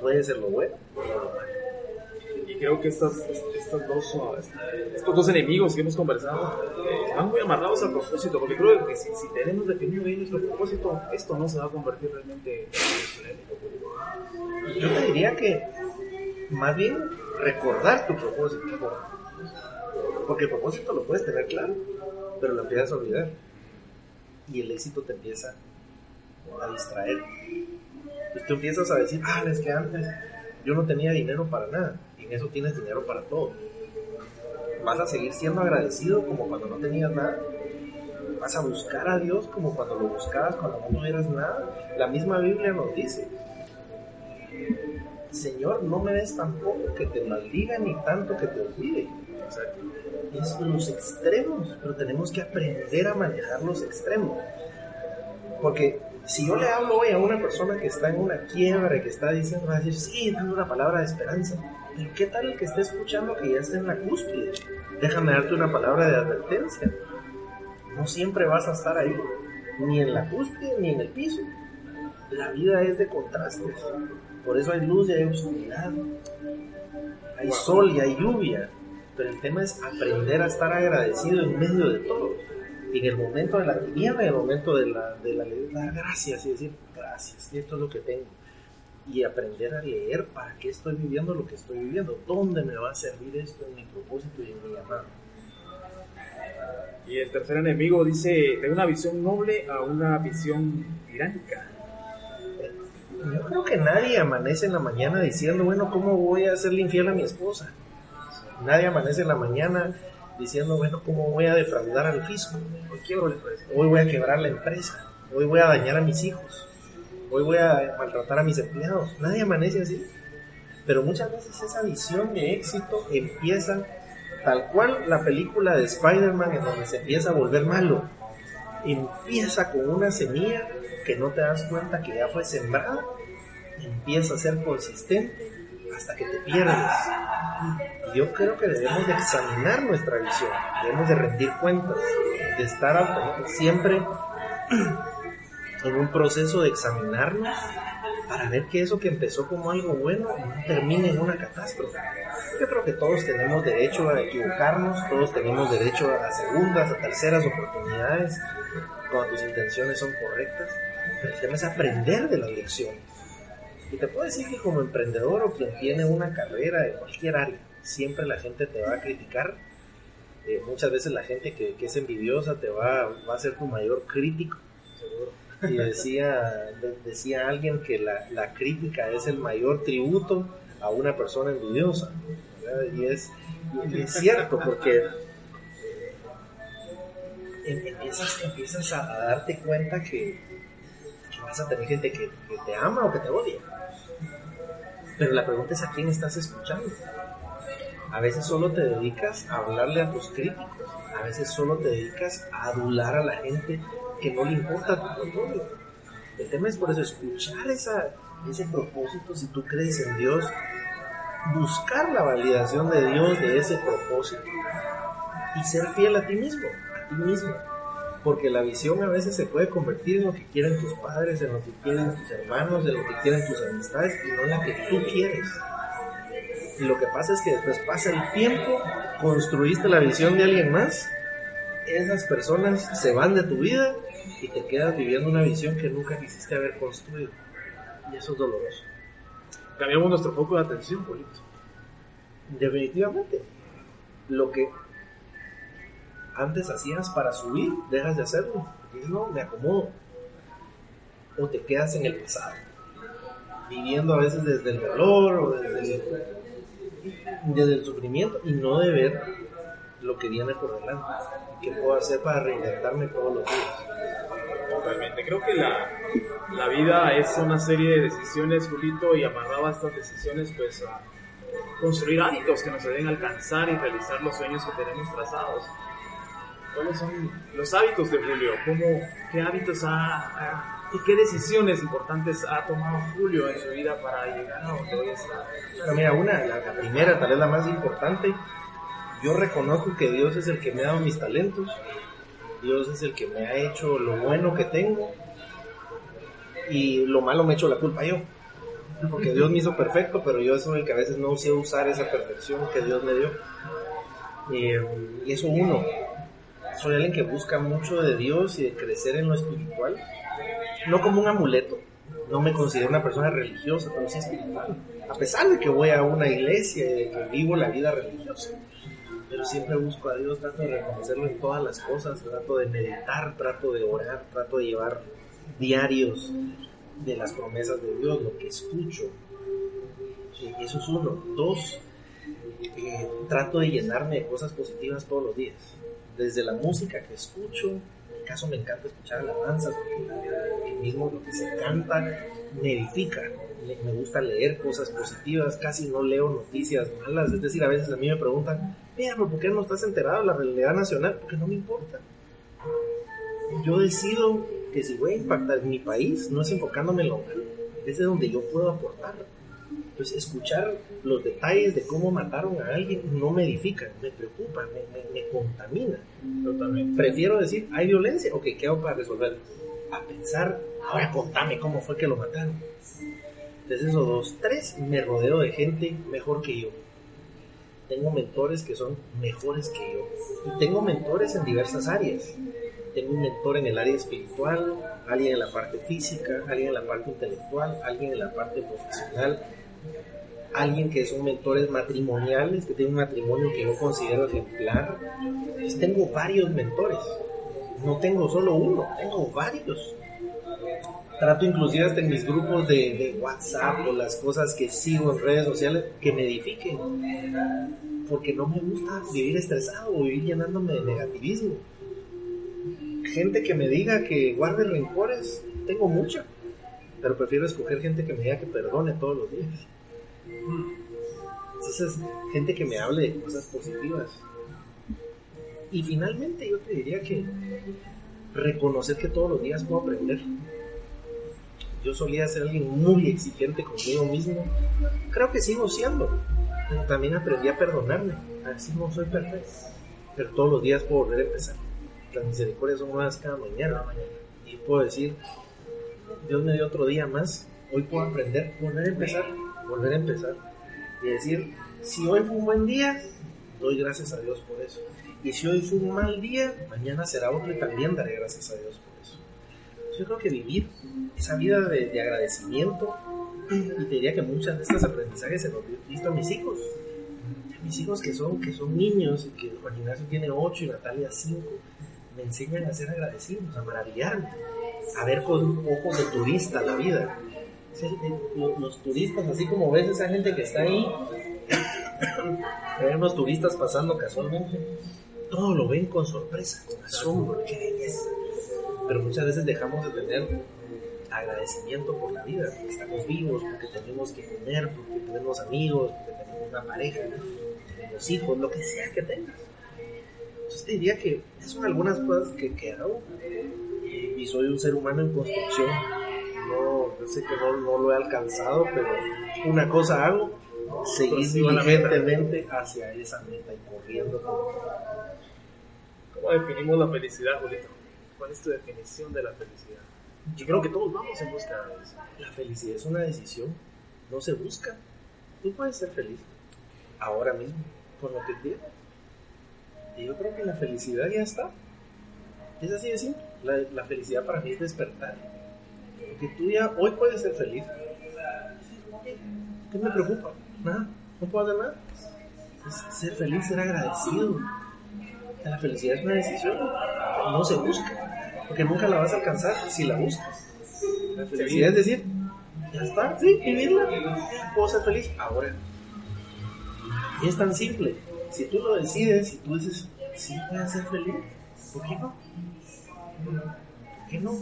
puede ser lo bueno o lo malo. Creo que estas, estas dos, estos dos enemigos que hemos conversado van muy amarrados al propósito, porque creo que si, tenemos definido bien nuestro propósito, esto no se va a convertir realmente en Yo te diría que más bien recordar tu propósito porque el propósito lo puedes tener claro, pero lo empiezas a olvidar. Y el éxito te empieza a distraer. Y tú empiezas a decir, ah, es que antes yo no tenía dinero para nada. Y en eso tienes dinero para todo. Vas a seguir siendo agradecido como cuando no tenías nada. Vas a buscar a Dios como cuando lo buscabas cuando no tuvieras nada. La misma Biblia nos dice, Señor, no me des tampoco que te maldiga ni tanto que te olvide es los extremos, pero tenemos que aprender a manejar los extremos. Porque si yo le hablo hoy a una persona que está en una quiebra, que está diciendo, va a decir, sí, dando una palabra de esperanza. Pero ¿qué tal el que está escuchando que ya está en la cúspide? Déjame darte una palabra de advertencia. No siempre vas a estar ahí, ni en la cúspide ni en el piso. La vida es de contrastes. Por eso hay luz y hay oscuridad. Hay sol y hay lluvia pero el tema es aprender a estar agradecido en medio de todo. En el momento de la tiniebla, en el momento de la, de la dar gracias y decir gracias, esto es lo que tengo. Y aprender a leer para qué estoy viviendo lo que estoy viviendo, dónde me va a servir esto en mi propósito y en mi llamado. Y el tercer enemigo dice, de una visión noble a una visión tiránica. Yo creo que nadie amanece en la mañana diciendo, bueno, ¿cómo voy a hacerle infiel a mi esposa? Nadie amanece en la mañana diciendo, bueno, ¿cómo voy a defraudar al fisco? Hoy Hoy voy a quebrar la empresa. Hoy voy a dañar a mis hijos. Hoy voy a maltratar a mis empleados. Nadie amanece así. Pero muchas veces esa visión de éxito empieza tal cual la película de Spider-Man en donde se empieza a volver malo. Empieza con una semilla que no te das cuenta que ya fue sembrada, empieza a ser consistente hasta que te pierdes. Yo creo que debemos de examinar nuestra visión, debemos de rendir cuentas, de estar siempre en un proceso de examinarnos para ver que eso que empezó como algo bueno no termine en una catástrofe. Yo creo que todos tenemos derecho a equivocarnos, todos tenemos derecho a segundas, a terceras oportunidades, cuando tus intenciones son correctas. El tema es aprender de las lecciones. Y te puedo decir que como emprendedor o quien tiene una carrera en cualquier área, siempre la gente te va a criticar. Eh, muchas veces la gente que, es envidiosa te va, va a ser tu mayor crítico. Y decía, decía alguien que la, la, crítica es el mayor tributo a una persona envidiosa. Y es, es, cierto, porque em, empiezas, empiezas a, darte cuenta que, vas a tener gente que, te ama o que te odia. Pero la pregunta es a quién estás escuchando. A veces solo te dedicas a hablarle a tus críticos, a veces solo te dedicas a adular a la gente que no le importa tu propósito. El tema es por eso escuchar ese propósito, si tú crees en Dios, buscar la validación de Dios de ese propósito y ser fiel a ti mismo, a ti mismo. Porque la visión a veces se puede convertir en lo que quieren tus padres, en lo que quieren tus hermanos, en lo que quieren tus amistades y no en la que tú quieres. Y lo que pasa es que después pasa el tiempo, construiste la visión de alguien más, esas personas se van de tu vida y te quedas viviendo una visión que nunca quisiste haber construido. Y eso es doloroso. Cambiamos nuestro foco de atención, Polito. Definitivamente. Lo que antes hacías para subir, dejas de hacerlo. Dices, no, me acomodo. O te quedas en el pasado, viviendo a veces desde el dolor o desde el, desde el sufrimiento y no de ver lo que viene por delante. ¿Qué puedo hacer para reinventarme todos los días? Totalmente. Creo que la, la vida es una serie de decisiones, Julito, y amarraba estas decisiones, pues, a construir hábitos que nos ayuden a alcanzar y realizar los sueños que tenemos trazados. ¿Cuáles son los hábitos de Julio? ¿Cómo, ¿Qué hábitos ha, y qué decisiones importantes ha tomado Julio en su vida para llegar a donde hoy está? Bueno, mira, una, la, primera, tal vez la más importante, yo reconozco que Dios es el que me ha dado mis talentos, Dios es el que me ha hecho lo bueno que tengo y lo malo me hecho la culpa yo. Porque Dios me hizo perfecto, pero yo soy el que a veces no sé usar esa perfección que Dios me dio. y eso uno, soy alguien que busca mucho de Dios y de crecer en lo espiritual, no como un amuleto. No me considero una persona religiosa, pero sí espiritual. A pesar de que voy a una iglesia y de que vivo la vida religiosa. Pero siempre busco a Dios, trato de reconocerlo en todas las cosas, trato de meditar, trato de orar, trato de llevar diarios de las promesas de Dios, lo que escucho. Eso es uno. Dos, eh, trato de llenarme de cosas positivas todos los días desde la música que escucho, en mi caso me encanta escuchar alabanzas, porque mismo lo que se canta me edifica, me, gusta leer cosas positivas, casi no leo noticias malas, es decir, a veces a mí me preguntan, mira, ¿por qué no estás enterado de la realidad nacional? Porque no me importa. Yo decido que si voy a impactar mi país, no es enfocándome en lo malo, es de donde yo puedo aportar pues escuchar los detalles de cómo mataron a alguien no me edifica, me preocupa, me, contamina. Totalmente. Prefiero decir, hay violencia, ok, ¿qué hago para resolverlo? A pensar, ahora contame cómo fue que lo mataron. Entonces, esos dos. Tres, me rodeo de gente mejor que yo. Tengo mentores que son mejores que yo. Y tengo mentores en diversas áreas. Tengo un mentor en el área espiritual, alguien en la parte física, alguien en la parte intelectual, alguien en la parte profesional, alguien que son mentores matrimoniales, que tiene un matrimonio que yo considero ejemplar. Pues tengo varios mentores, no tengo solo uno, tengo varios. Trato inclusive hasta en mis grupos de, de WhatsApp o las cosas que sigo en redes sociales que me edifiquen. Porque no me gusta vivir estresado o vivir llenándome de negativismo. Gente que me diga que guarde rencores, tengo mucha. Pero prefiero escoger gente que me diga que perdone todos los días Entonces, gente que me hable de cosas positivas. Y finalmente yo te diría que reconocer que todos los días puedo aprender. Yo solía ser alguien muy exigente conmigo mismo. Creo que sigo siendo. Pero también aprendí a perdonarme. Así no soy perfecto. Pero todos los días puedo volver a empezar. Las misericordias son nuevas cada mañana. Y puedo decir, Dios me dio otro día más. Hoy puedo aprender, volver a empezar, volver a empezar. Y decir, si hoy fue un buen día, doy gracias a Dios por eso. Y si hoy fue un mal día, mañana será otro y también daré gracias a Dios por eso. Yo creo que vivir esa vida de, de agradecimiento, y te diría que muchas de estas aprendizajes se los he visto a mis hijos. Mis hijos que son, que son niños, y que Juan Ignacio tiene 8 y Natalia 5, me enseñan a ser agradecidos, a maravillarme, a ver con ojos de turista la vida. Los, turistas, así como ves esa gente que está ahí, ver unos turistas pasando casualmente, todo lo ven con sorpresa, con asombro, qué belleza. Pero muchas veces dejamos de tener agradecimiento por la vida, porque estamos vivos, porque tenemos que comer, porque tenemos amigos, porque tenemos una pareja, tenemos hijos, lo que sea que tengas. Entonces te diría que son algunas cosas que, que hago y soy un ser humano en construcción. No, yo sé que no, no lo he alcanzado, pero una cosa hago, seguir diligentemente hacia esa meta y corriendo. ¿Cómo definimos la felicidad, Julito? ¿Cuál es tu definición de la felicidad? Yo creo que todos vamos en busca de eso. La felicidad es una decisión, no se busca. Tú puedes ser feliz ahora mismo, con lo que tienes. Y yo creo que la felicidad ya está. Es así de simple. La, la felicidad para mí es despertar. Porque tú ya hoy puedes ser feliz. ¿Qué me preocupa? Nada, no puedo hacer nada. Es ser feliz, ser agradecido. La felicidad es una decisión, no se busca, porque nunca la vas a alcanzar si la buscas. La felicidad es decir, ya está, sí, vivirla. Puedo ser feliz ahora. Y es tan simple. Si tú lo decides, si tú dices, sí, voy a ser feliz, ¿por qué no? ¿Por qué no?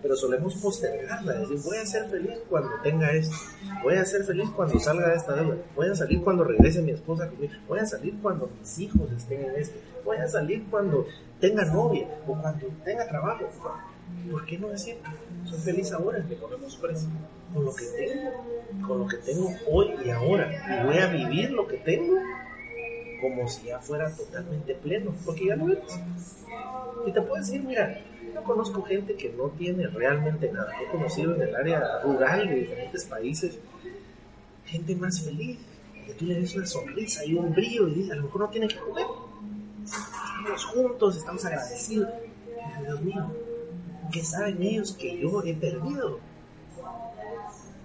Pero solemos postergarla, decir, voy a ser feliz cuando tenga esto, voy a ser feliz cuando salga de esta deuda, voy a salir cuando regrese mi esposa conmigo, voy a salir cuando mis hijos estén en esto, voy a salir cuando tenga novia o cuando tenga trabajo. ¿Por qué no decir, soy feliz ahora? Le ponemos precio. Con lo que tengo, con lo que tengo hoy y ahora, y voy a vivir lo que tengo como si ya fuera totalmente pleno, porque ya lo eres. Y te puedo decir, mira, yo conozco gente que no tiene realmente nada. He conocido en el área rural de diferentes países gente más feliz, que tú le ves una sonrisa y un brillo y dices, a lo mejor no tiene que comer. Estamos juntos, estamos agradecidos. Dios mío, ¿qué saben ellos que yo he perdido?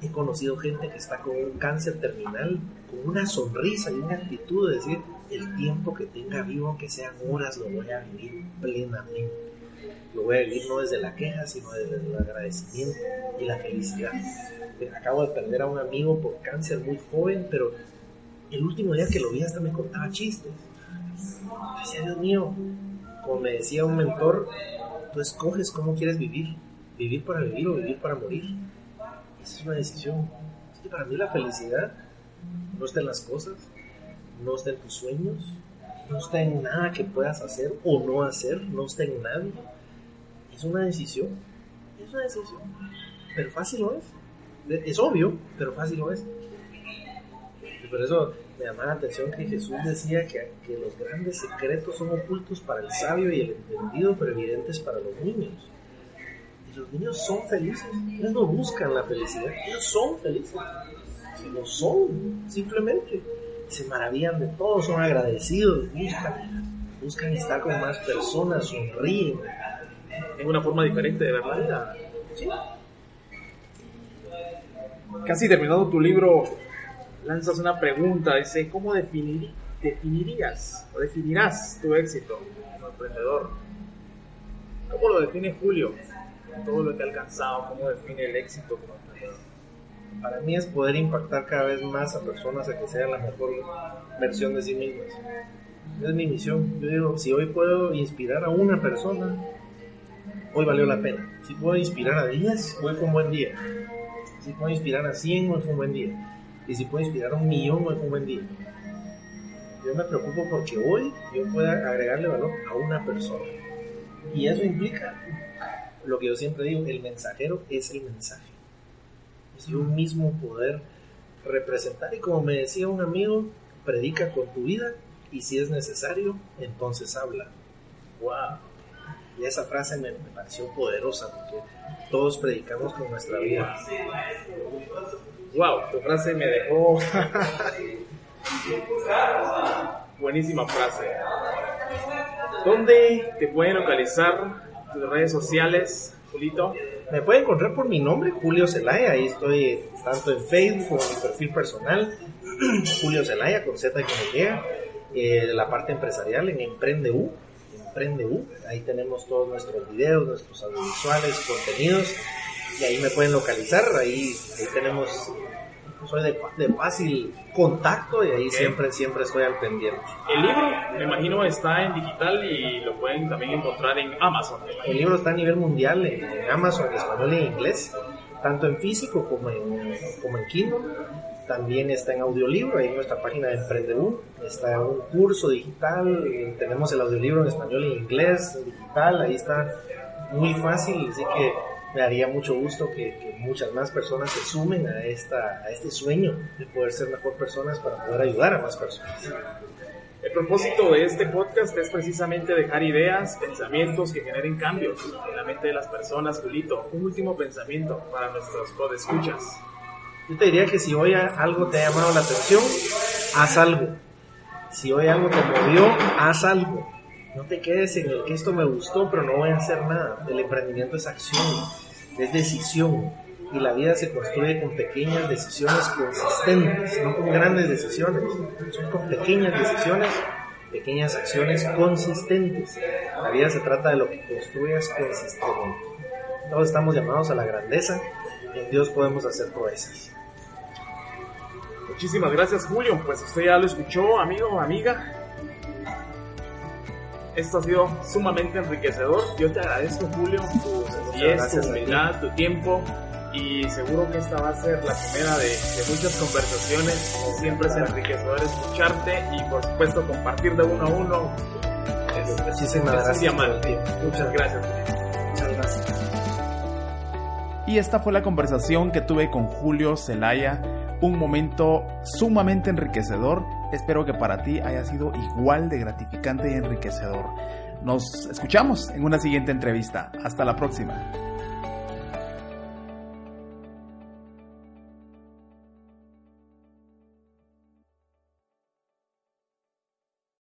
He conocido gente que está con un cáncer terminal, con una sonrisa y una actitud de decir, el tiempo que tenga vivo, aunque sean horas, lo voy a vivir plenamente. Lo voy a vivir no desde la queja, sino desde el agradecimiento y la felicidad. Acabo de perder a un amigo por cáncer muy joven, pero el último día que lo vi hasta me contaba chistes. Decía, Dios mío, como me decía un mentor, tú escoges cómo quieres vivir. Vivir para vivir o vivir para morir. Esa es una decisión. Es que para mí la felicidad no está en las cosas, no está en tus sueños, no está en nada que puedas hacer o no hacer, no está en nadie. Es una decisión, es una decisión, pero fácil lo es. Es obvio, pero fácil lo es. Y por eso me llama la atención que Jesús decía que, que los grandes secretos son ocultos para el sabio y el entendido, pero evidentes para los niños. Y los niños son felices, ellos no buscan la felicidad, ellos son felices. Lo son, simplemente se maravillan de todo, son agradecidos, buscan, buscan estar con más personas, sonríen. Es una forma diferente de ver la vida. ¿Sí? Casi terminando tu libro, lanzas una pregunta, dice, ¿cómo definir, definirías o definirás tu éxito como emprendedor? ¿Cómo lo define Julio? Todo lo que ha alcanzado, ¿cómo define el éxito como emprendedor? Para mí es poder impactar cada vez más a personas a que sean la mejor versión de sí mismas. Es mi misión. Yo digo, si hoy puedo inspirar a una persona, hoy valió la pena. Si puedo inspirar a 10, hoy fue un buen día. Si puedo inspirar a 100, hoy fue un buen día. y si puedo inspirar a un millón es un buen día. Yo me preocupo porque hoy yo pueda agregarle valor a una persona. Y eso implica lo que yo siempre digo, el mensajero es el mensaje. Es yo mismo poder representar y como me decía un amigo, predica con tu vida y si es necesario, entonces habla. Wow. Y esa frase me, me pareció poderosa porque todos predicamos con nuestra vida. Wow, tu frase me dejó. Buenísima frase. ¿Dónde te pueden localizar tus redes sociales, Julito? Me pueden encontrar por mi nombre, Julio Zelaya. Ahí estoy tanto en Facebook como en mi perfil personal, Julio Zelaya con Z y con Y. Eh, la parte empresarial en Emprende U. Emprende U. Ahí tenemos todos nuestros videos, nuestros audiovisuales, contenidos. Y ahí me pueden localizar. Ahí, ahí tenemos soy de, de, fácil contacto y ahí siempre, siempre estoy al pendiente. El libro, me imagino, está en digital y lo pueden también encontrar en Amazon. El libro está a nivel mundial en, Amazon, en español y en inglés, tanto en físico como en, como en Kindle. También está en audiolibro, ahí en nuestra página de Emprendedor. Está un curso digital, tenemos el audiolibro en español y en inglés, digital, ahí está muy fácil, así que me daría mucho gusto que, muchas más personas se sumen a, esta, a este sueño de poder ser mejor personas para poder ayudar a más personas. El propósito de este podcast es precisamente dejar ideas, pensamientos que generen cambios en la mente de las personas. Julito, un último pensamiento para nuestros podescuchas. Yo te diría que si hoy algo te ha llamado la atención, haz algo. Si hoy algo te movió, haz algo no te quedes en el que esto me gustó, pero no voy a hacer nada. El emprendimiento es acción, es decisión. Y la vida se construye con pequeñas decisiones consistentes, no con grandes decisiones, son con pequeñas decisiones, pequeñas acciones consistentes. La vida se trata de lo que construyas consistentemente. Todos estamos llamados a la grandeza, en Dios podemos hacer proezas. Muchísimas gracias Julio, pues usted ya lo escuchó, amigo, amiga. Esto ha sido sumamente enriquecedor. Yo te agradezco, Julio, tu sencillez, tu humildad, tu tiempo. Y seguro que esta va a ser la primera de, muchas conversaciones. Siempre es enriquecedor escucharte y, por supuesto, compartir de uno a uno. Es, es, gracias. Muchas gracias. Muchas gracias. Y esta fue la conversación que tuve con Julio Zelaya. Un momento sumamente enriquecedor Espero que para ti haya sido igual de gratificante y enriquecedor. Nos escuchamos en una siguiente entrevista. Hasta la próxima.